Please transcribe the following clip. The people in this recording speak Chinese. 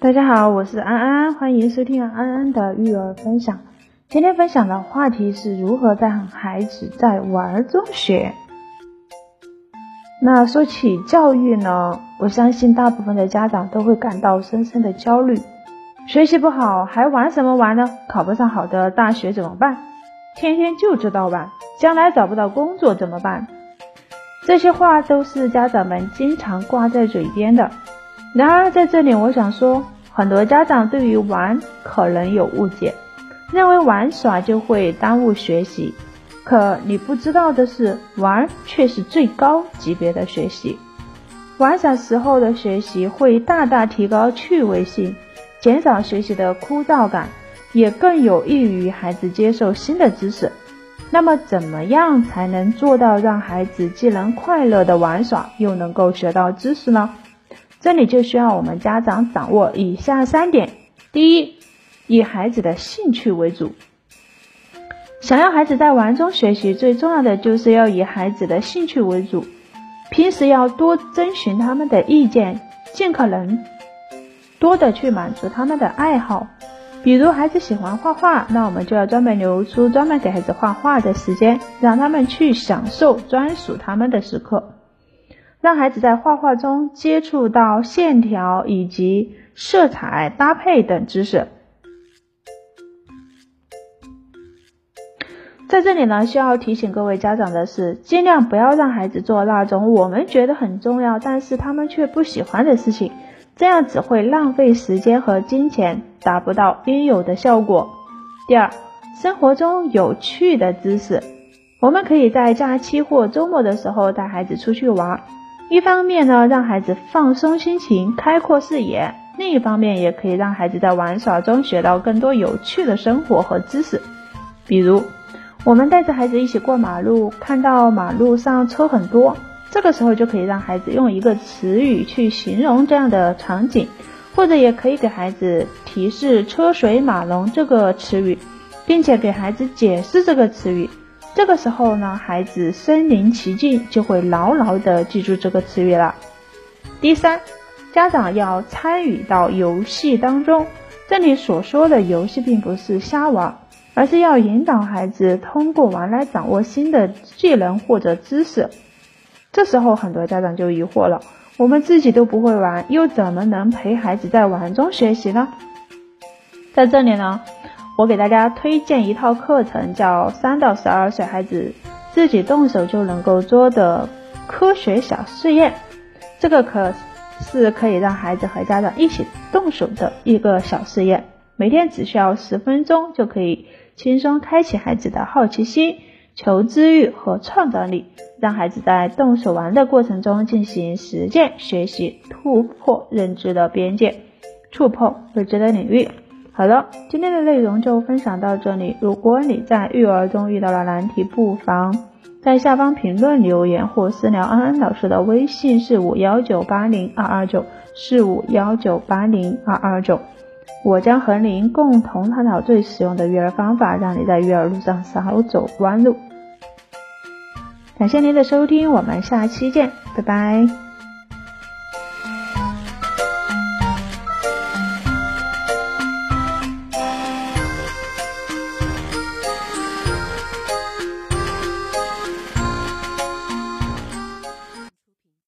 大家好，我是安安，欢迎收听安安的育儿分享。今天分享的话题是如何让孩子在玩中学。那说起教育呢，我相信大部分的家长都会感到深深的焦虑。学习不好还玩什么玩呢？考不上好的大学怎么办？天天就知道玩，将来找不到工作怎么办？这些话都是家长们经常挂在嘴边的。然而，在这里我想说，很多家长对于玩可能有误解，认为玩耍就会耽误学习。可你不知道的是，玩却是最高级别的学习。玩耍时候的学习会大大提高趣味性，减少学习的枯燥感，也更有益于孩子接受新的知识。那么，怎么样才能做到让孩子既能快乐的玩耍，又能够学到知识呢？这里就需要我们家长掌握以下三点：第一，以孩子的兴趣为主。想要孩子在玩中学习，最重要的就是要以孩子的兴趣为主。平时要多征询他们的意见，尽可能多的去满足他们的爱好。比如孩子喜欢画画，那我们就要专门留出专门给孩子画画的时间，让他们去享受专属他们的时刻。让孩子在画画中接触到线条以及色彩搭配等知识。在这里呢，需要提醒各位家长的是，尽量不要让孩子做那种我们觉得很重要，但是他们却不喜欢的事情，这样只会浪费时间和金钱，达不到应有的效果。第二，生活中有趣的知识，我们可以在假期或周末的时候带孩子出去玩。一方面呢，让孩子放松心情、开阔视野；另一方面，也可以让孩子在玩耍中学到更多有趣的生活和知识。比如，我们带着孩子一起过马路，看到马路上车很多，这个时候就可以让孩子用一个词语去形容这样的场景，或者也可以给孩子提示“车水马龙”这个词语，并且给孩子解释这个词语。这个时候呢，孩子身临其境，就会牢牢的记住这个词语了。第三，家长要参与到游戏当中。这里所说的游戏，并不是瞎玩，而是要引导孩子通过玩来掌握新的技能或者知识。这时候，很多家长就疑惑了：我们自己都不会玩，又怎么能陪孩子在玩中学习呢？在这里呢。我给大家推荐一套课程，叫三到十二岁孩子自己动手就能够做的科学小试验。这个可是可以让孩子和家长一起动手的一个小试验，每天只需要十分钟就可以轻松开启孩子的好奇心、求知欲和创造力，让孩子在动手玩的过程中进行实践学习，突破认知的边界，触碰未知的领域。好了，今天的内容就分享到这里。如果你在育儿中遇到了难题，不妨在下方评论留言或私聊安安老师的微信是五幺九八零二二九四五幺九八零二二九，我将和您共同探讨最实用的育儿方法，让你在育儿路上少走弯路。感谢您的收听，我们下期见，拜拜。